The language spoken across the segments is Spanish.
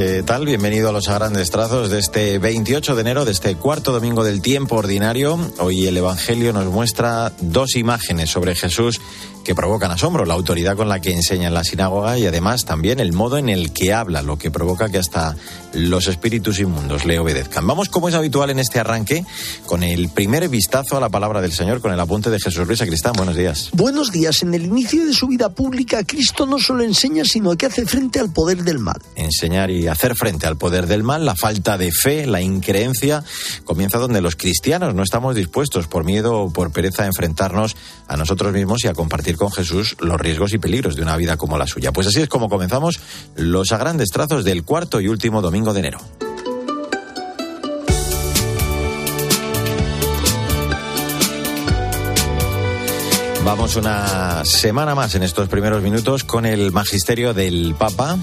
¿qué tal? Bienvenido a los grandes trazos de este 28 de enero, de este cuarto domingo del tiempo ordinario. Hoy el Evangelio nos muestra dos imágenes sobre Jesús que provocan asombro, la autoridad con la que enseña en la sinagoga y además también el modo en el que habla, lo que provoca que hasta los espíritus inmundos le obedezcan. Vamos, como es habitual en este arranque, con el primer vistazo a la palabra del Señor, con el apunte de Jesús Luis Cristán. Buenos días. Buenos días. En el inicio de su vida pública, Cristo no solo enseña, sino que hace frente al poder del mal. Enseñar y hacer frente al poder del mal, la falta de fe, la increencia, comienza donde los cristianos no estamos dispuestos, por miedo o por pereza, a enfrentarnos a nosotros mismos y a compartir con Jesús los riesgos y peligros de una vida como la suya. Pues así es como comenzamos los a grandes trazos del cuarto y último domingo de enero. Vamos una semana más en estos primeros minutos con el magisterio del Papa.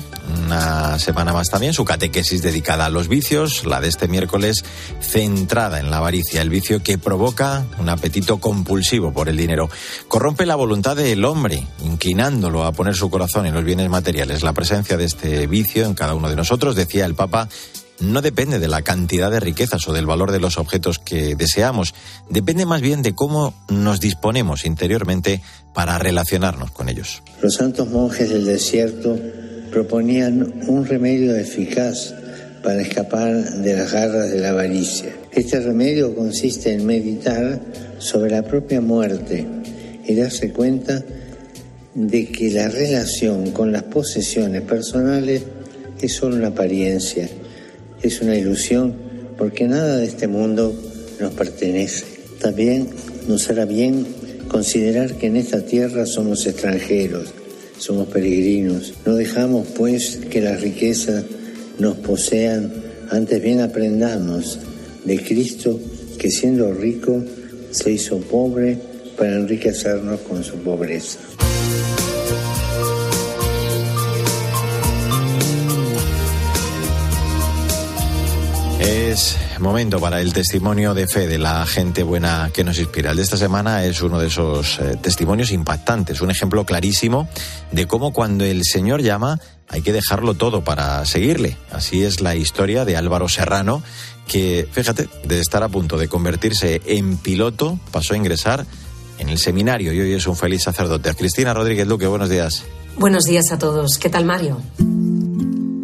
Una semana más también su catequesis dedicada a los vicios, la de este miércoles centrada en la avaricia, el vicio que provoca un apetito compulsivo por el dinero. Corrompe la voluntad del hombre, inclinándolo a poner su corazón en los bienes materiales. La presencia de este vicio en cada uno de nosotros, decía el Papa, no depende de la cantidad de riquezas o del valor de los objetos que deseamos, depende más bien de cómo nos disponemos interiormente para relacionarnos con ellos. Los santos monjes del desierto proponían un remedio eficaz para escapar de las garras de la avaricia. Este remedio consiste en meditar sobre la propia muerte y darse cuenta de que la relación con las posesiones personales es solo una apariencia es una ilusión porque nada de este mundo nos pertenece. También nos hará bien considerar que en esta tierra somos extranjeros, somos peregrinos. No dejamos pues que las riquezas nos posean, antes bien aprendamos de Cristo que siendo rico se hizo pobre para enriquecernos con su pobreza. Momento para el testimonio de fe de la gente buena que nos inspira. El de esta semana es uno de esos eh, testimonios impactantes, un ejemplo clarísimo de cómo cuando el Señor llama hay que dejarlo todo para seguirle. Así es la historia de Álvaro Serrano, que, fíjate, de estar a punto de convertirse en piloto, pasó a ingresar en el seminario y hoy es un feliz sacerdote. Cristina Rodríguez Luque, buenos días. Buenos días a todos. ¿Qué tal, Mario?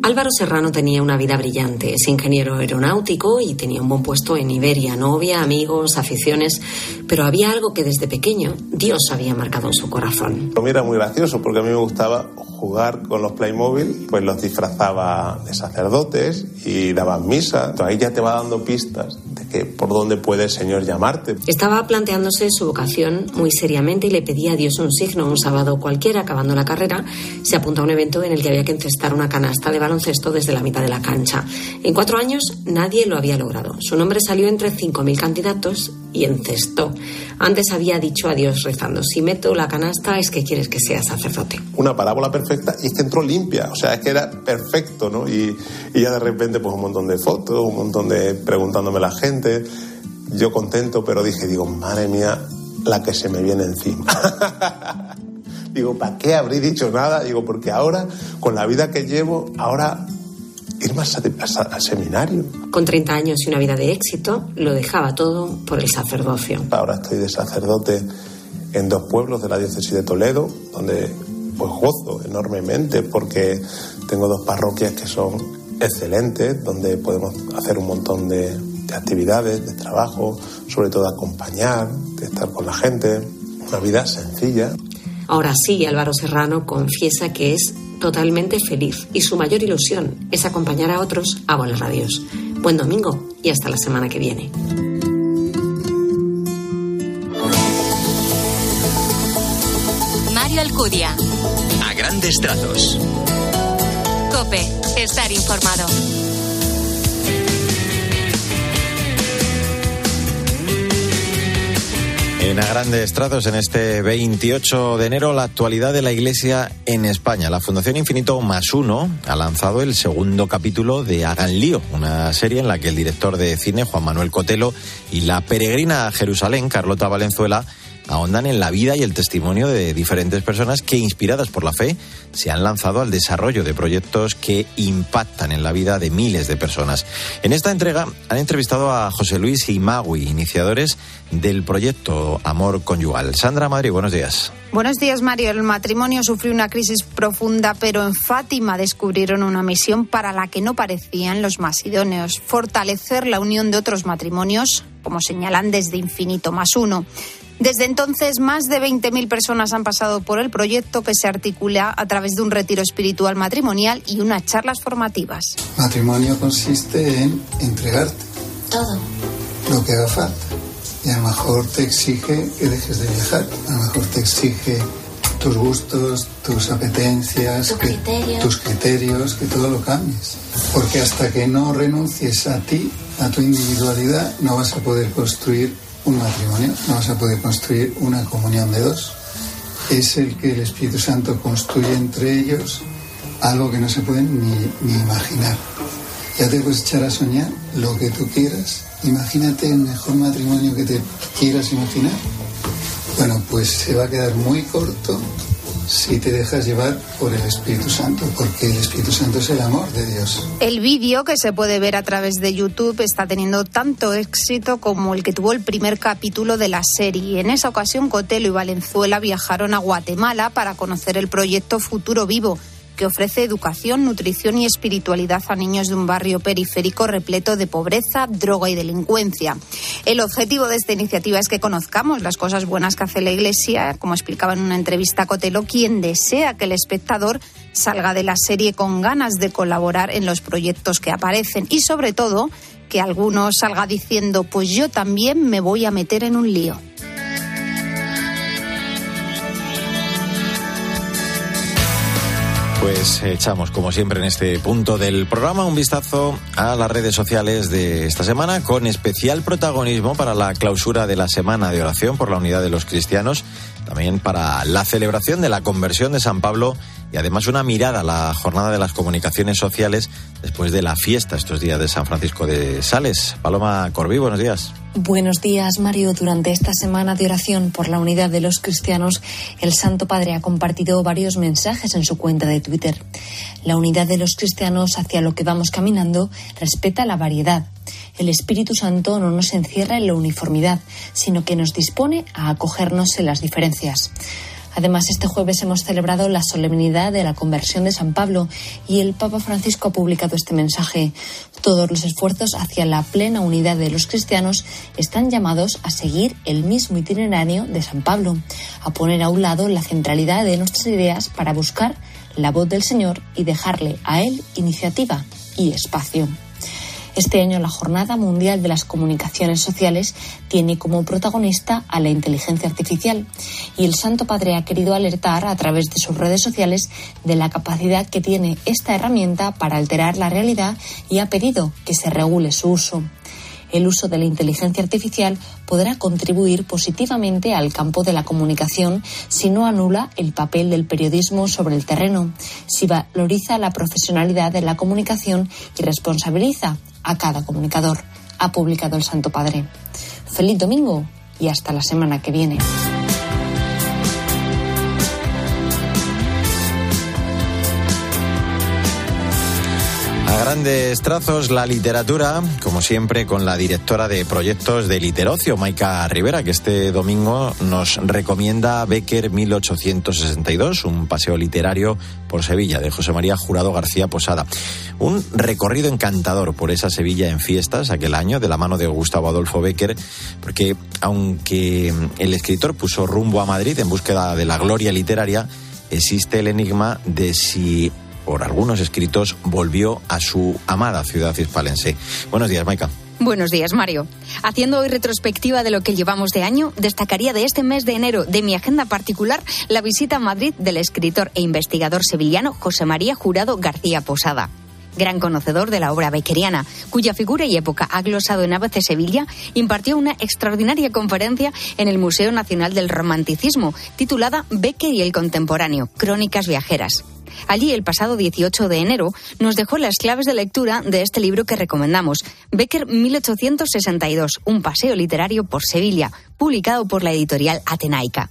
Álvaro Serrano tenía una vida brillante. Es ingeniero aeronáutico y tenía un buen puesto en Iberia, novia, amigos, aficiones. Pero había algo que desde pequeño Dios había marcado en su corazón. Para mí era muy gracioso porque a mí me gustaba jugar con los Playmobil, pues los disfrazaba de sacerdotes y daban misa. Ahí ya te va dando pistas de que por dónde puede el Señor llamarte. Estaba planteándose su vocación muy seriamente y le pedía a Dios un signo. Un sábado cualquiera, acabando la carrera, se apunta a un evento en el que había que encestar una canasta de baloncesto desde la mitad de la cancha. En cuatro años nadie lo había logrado. Su nombre salió entre 5.000 candidatos y encestó. Antes había dicho a Dios rezando, si meto la canasta es que quieres que sea sacerdote. Una parábola perfecta y es que entró limpia, o sea, es que era perfecto, ¿no? Y, y ya de repente pues un montón de fotos, un montón de preguntándome la gente, yo contento, pero dije, digo, madre mía, la que se me viene encima. Digo, ¿para qué habría dicho nada? Digo, porque ahora, con la vida que llevo, ahora ir más al seminario. Con 30 años y una vida de éxito, lo dejaba todo por el sacerdocio. Ahora estoy de sacerdote en dos pueblos de la diócesis de Toledo, donde pues gozo enormemente porque tengo dos parroquias que son excelentes, donde podemos hacer un montón de, de actividades, de trabajo, sobre todo acompañar, de estar con la gente, una vida sencilla. Ahora sí, Álvaro Serrano confiesa que es totalmente feliz y su mayor ilusión es acompañar a otros a volar radios. Buen domingo y hasta la semana que viene. Mario Alcudia. A grandes trazos. Cope, estar informado. En a grandes trazos, en este 28 de enero, la actualidad de la Iglesia en España. La Fundación Infinito Más Uno ha lanzado el segundo capítulo de Hagan Lío, una serie en la que el director de cine, Juan Manuel Cotelo, y la peregrina a Jerusalén, Carlota Valenzuela, ahondan en la vida y el testimonio de diferentes personas que, inspiradas por la fe, se han lanzado al desarrollo de proyectos que impactan en la vida de miles de personas. En esta entrega han entrevistado a José Luis y Magui, iniciadores del proyecto Amor Conyugal. Sandra Madrid, buenos días. Buenos días, Mario. El matrimonio sufrió una crisis profunda, pero en Fátima descubrieron una misión para la que no parecían los más idóneos, fortalecer la unión de otros matrimonios, como señalan desde Infinito más uno. Desde entonces, más de 20.000 personas han pasado por el proyecto que se articula a través de un retiro espiritual matrimonial y unas charlas formativas. Matrimonio consiste en entregarte. Todo. Lo que haga falta. Y a lo mejor te exige que dejes de viajar. A lo mejor te exige tus gustos, tus apetencias, tu que, criterio. tus criterios, que todo lo cambies. Porque hasta que no renuncies a ti, a tu individualidad, no vas a poder construir un matrimonio, no vas a poder construir una comunión de dos. Es el que el Espíritu Santo construye entre ellos algo que no se pueden ni, ni imaginar. Ya te puedes echar a soñar lo que tú quieras. Imagínate el mejor matrimonio que te quieras imaginar. Bueno, pues se va a quedar muy corto si te dejas llevar por el Espíritu Santo, porque el Espíritu Santo es el amor de Dios. El vídeo que se puede ver a través de YouTube está teniendo tanto éxito como el que tuvo el primer capítulo de la serie. En esa ocasión, Cotelo y Valenzuela viajaron a Guatemala para conocer el proyecto Futuro Vivo que ofrece educación, nutrición y espiritualidad a niños de un barrio periférico repleto de pobreza, droga y delincuencia. El objetivo de esta iniciativa es que conozcamos las cosas buenas que hace la Iglesia, como explicaba en una entrevista a Cotelo, quien desea que el espectador salga de la serie con ganas de colaborar en los proyectos que aparecen y sobre todo que alguno salga diciendo pues yo también me voy a meter en un lío. Pues echamos, como siempre, en este punto del programa un vistazo a las redes sociales de esta semana, con especial protagonismo para la clausura de la Semana de Oración por la Unidad de los Cristianos, también para la celebración de la conversión de San Pablo y además una mirada a la jornada de las comunicaciones sociales después de la fiesta estos días de San Francisco de Sales. Paloma Corbí, buenos días. Buenos días, Mario. Durante esta semana de oración por la unidad de los cristianos, el Santo Padre ha compartido varios mensajes en su cuenta de Twitter. La unidad de los cristianos hacia lo que vamos caminando respeta la variedad. El Espíritu Santo no nos encierra en la uniformidad, sino que nos dispone a acogernos en las diferencias. Además, este jueves hemos celebrado la solemnidad de la conversión de San Pablo y el Papa Francisco ha publicado este mensaje. Todos los esfuerzos hacia la plena unidad de los cristianos están llamados a seguir el mismo itinerario de San Pablo, a poner a un lado la centralidad de nuestras ideas para buscar la voz del Señor y dejarle a Él iniciativa y espacio. Este año la Jornada Mundial de las Comunicaciones Sociales tiene como protagonista a la inteligencia artificial y el Santo Padre ha querido alertar a través de sus redes sociales de la capacidad que tiene esta herramienta para alterar la realidad y ha pedido que se regule su uso el uso de la inteligencia artificial podrá contribuir positivamente al campo de la comunicación si no anula el papel del periodismo sobre el terreno, si valoriza la profesionalidad de la comunicación y responsabiliza a cada comunicador, ha publicado el Santo Padre. Feliz domingo y hasta la semana que viene. A grandes trazos, la literatura, como siempre, con la directora de proyectos de Literocio, Maika Rivera, que este domingo nos recomienda Becker 1862, un paseo literario por Sevilla, de José María Jurado García Posada. Un recorrido encantador por esa Sevilla en fiestas aquel año, de la mano de Gustavo Adolfo Becker, porque aunque el escritor puso rumbo a Madrid en búsqueda de la gloria literaria, existe el enigma de si por algunos escritos, volvió a su amada ciudad hispalense. Buenos días, Maika. Buenos días, Mario. Haciendo hoy retrospectiva de lo que llevamos de año, destacaría de este mes de enero de mi agenda particular la visita a Madrid del escritor e investigador sevillano José María Jurado García Posada. Gran conocedor de la obra beckeriana, cuya figura y época ha glosado en ABC Sevilla, impartió una extraordinaria conferencia en el Museo Nacional del Romanticismo, titulada Becker y el Contemporáneo, Crónicas Viajeras. Allí, el pasado 18 de enero, nos dejó las claves de lectura de este libro que recomendamos, Becker 1862, un paseo literario por Sevilla, publicado por la editorial Atenaica.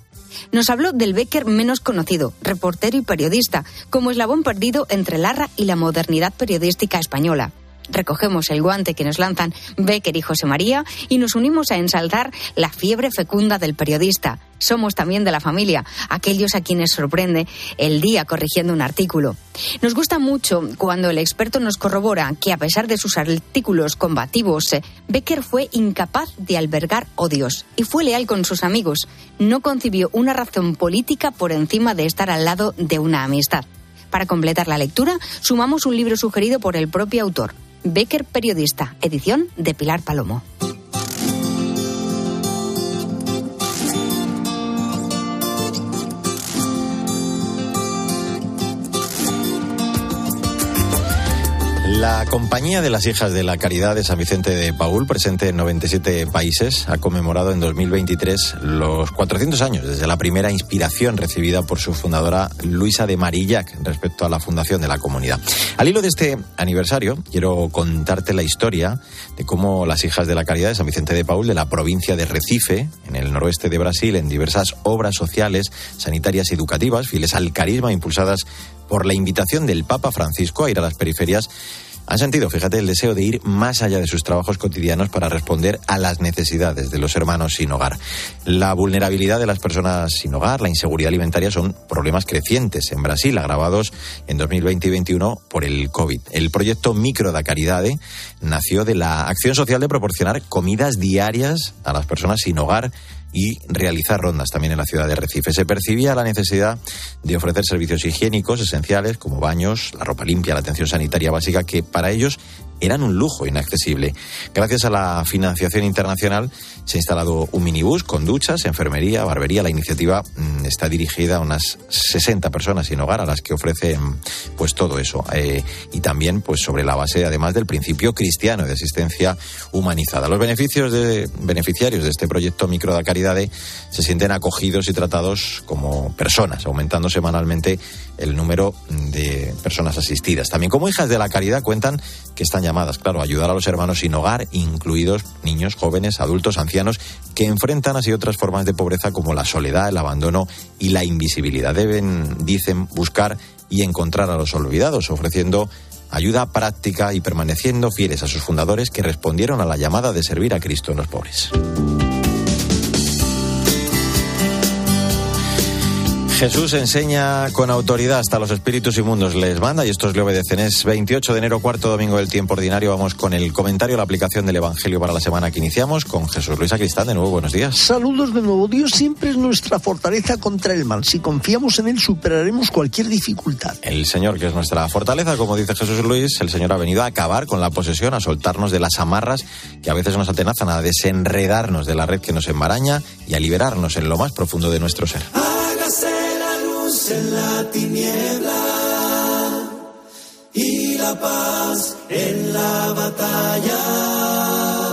Nos habló del Becker menos conocido, reportero y periodista, como eslabón perdido entre Larra y la modernidad periodística española recogemos el guante que nos lanzan Becker y José María y nos unimos a ensalzar la fiebre fecunda del periodista. Somos también de la familia, aquellos a quienes sorprende el día corrigiendo un artículo. Nos gusta mucho cuando el experto nos corrobora que a pesar de sus artículos combativos, eh, Becker fue incapaz de albergar odios y fue leal con sus amigos. No concibió una razón política por encima de estar al lado de una amistad. Para completar la lectura, sumamos un libro sugerido por el propio autor, Becker Periodista, edición de Pilar Palomo. La Compañía de las Hijas de la Caridad de San Vicente de Paul, presente en 97 países, ha conmemorado en 2023 los 400 años desde la primera inspiración recibida por su fundadora Luisa de Marillac respecto a la fundación de la comunidad. Al hilo de este aniversario, quiero contarte la historia de cómo las Hijas de la Caridad de San Vicente de Paul, de la provincia de Recife, en el noroeste de Brasil, en diversas obras sociales, sanitarias y educativas, fieles al carisma impulsadas por la invitación del Papa Francisco a ir a las periferias, han sentido, fíjate, el deseo de ir más allá de sus trabajos cotidianos para responder a las necesidades de los hermanos sin hogar. La vulnerabilidad de las personas sin hogar, la inseguridad alimentaria son problemas crecientes en Brasil, agravados en 2020 y 2021 por el COVID. El proyecto Micro da Caridade nació de la acción social de proporcionar comidas diarias a las personas sin hogar y realizar rondas también en la ciudad de Recife. Se percibía la necesidad de ofrecer servicios higiénicos esenciales como baños, la ropa limpia, la atención sanitaria básica, que para ellos eran un lujo inaccesible. Gracias a la financiación internacional se ha instalado un minibús con duchas, enfermería, barbería. La iniciativa mm, está dirigida a unas 60 personas sin hogar a las que ofrecen pues todo eso. Eh, y también pues sobre la base además del principio cristiano de asistencia humanizada. Los beneficios de, beneficiarios de este proyecto Micro da Caridade se sienten acogidos y tratados como personas, aumentando semanalmente el número de personas asistidas. También como hijas de la caridad cuentan que están llamadas, claro, a ayudar a los hermanos sin hogar, incluidos niños, jóvenes, adultos, ancianos, que enfrentan así otras formas de pobreza como la soledad, el abandono y la invisibilidad. Deben, dicen, buscar y encontrar a los olvidados, ofreciendo ayuda práctica y permaneciendo fieles a sus fundadores que respondieron a la llamada de servir a Cristo en los pobres. Jesús enseña con autoridad hasta los espíritus inmundos les manda y estos le obedecen. Es 28 de enero, cuarto domingo del tiempo ordinario. Vamos con el comentario, la aplicación del Evangelio para la semana que iniciamos con Jesús Luis Acristán. De nuevo, buenos días. Saludos de nuevo. Dios siempre es nuestra fortaleza contra el mal. Si confiamos en Él, superaremos cualquier dificultad. El Señor, que es nuestra fortaleza, como dice Jesús Luis, el Señor ha venido a acabar con la posesión, a soltarnos de las amarras que a veces nos atenazan, a desenredarnos de la red que nos embaraña y a liberarnos en lo más profundo de nuestro ser en la tiniebla y la paz en la batalla.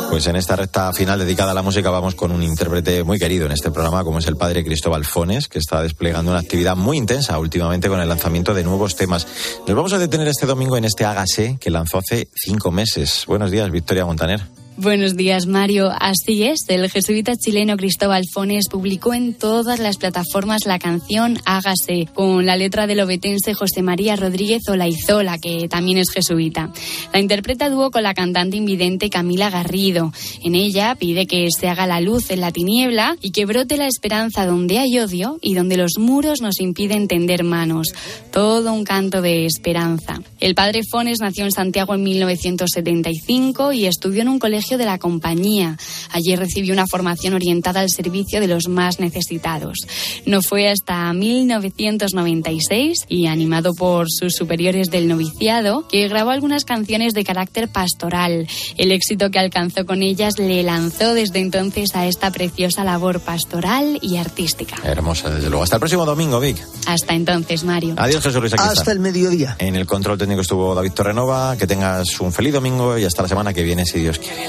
Pues en esta recta final dedicada a la música vamos con un intérprete muy querido en este programa, como es el padre Cristóbal Fones, que está desplegando una actividad muy intensa últimamente con el lanzamiento de nuevos temas. Nos vamos a detener este domingo en este Hágase que lanzó hace cinco meses. Buenos días, Victoria Montaner. Buenos días, Mario. Así es, el jesuita chileno Cristóbal Fones publicó en todas las plataformas la canción Hágase, con la letra del obetense José María Rodríguez Olaizola, que también es jesuita. La interpreta dúo con la cantante invidente Camila Garrido. En ella pide que se haga la luz en la tiniebla y que brote la esperanza donde hay odio y donde los muros nos impiden tender manos. Todo un canto de esperanza. El padre Fones nació en Santiago en 1975 y estudió en un colegio de la compañía. Allí recibió una formación orientada al servicio de los más necesitados. No fue hasta 1996 y animado por sus superiores del noviciado que grabó algunas canciones de carácter pastoral. El éxito que alcanzó con ellas le lanzó desde entonces a esta preciosa labor pastoral y artística. Hermosa, desde luego. Hasta el próximo domingo, Vic. Hasta entonces, Mario. Adiós, Jesús Luis. Hasta el mediodía. En el control técnico estuvo David Torrenova. Que tengas un feliz domingo y hasta la semana que viene, si Dios quiere.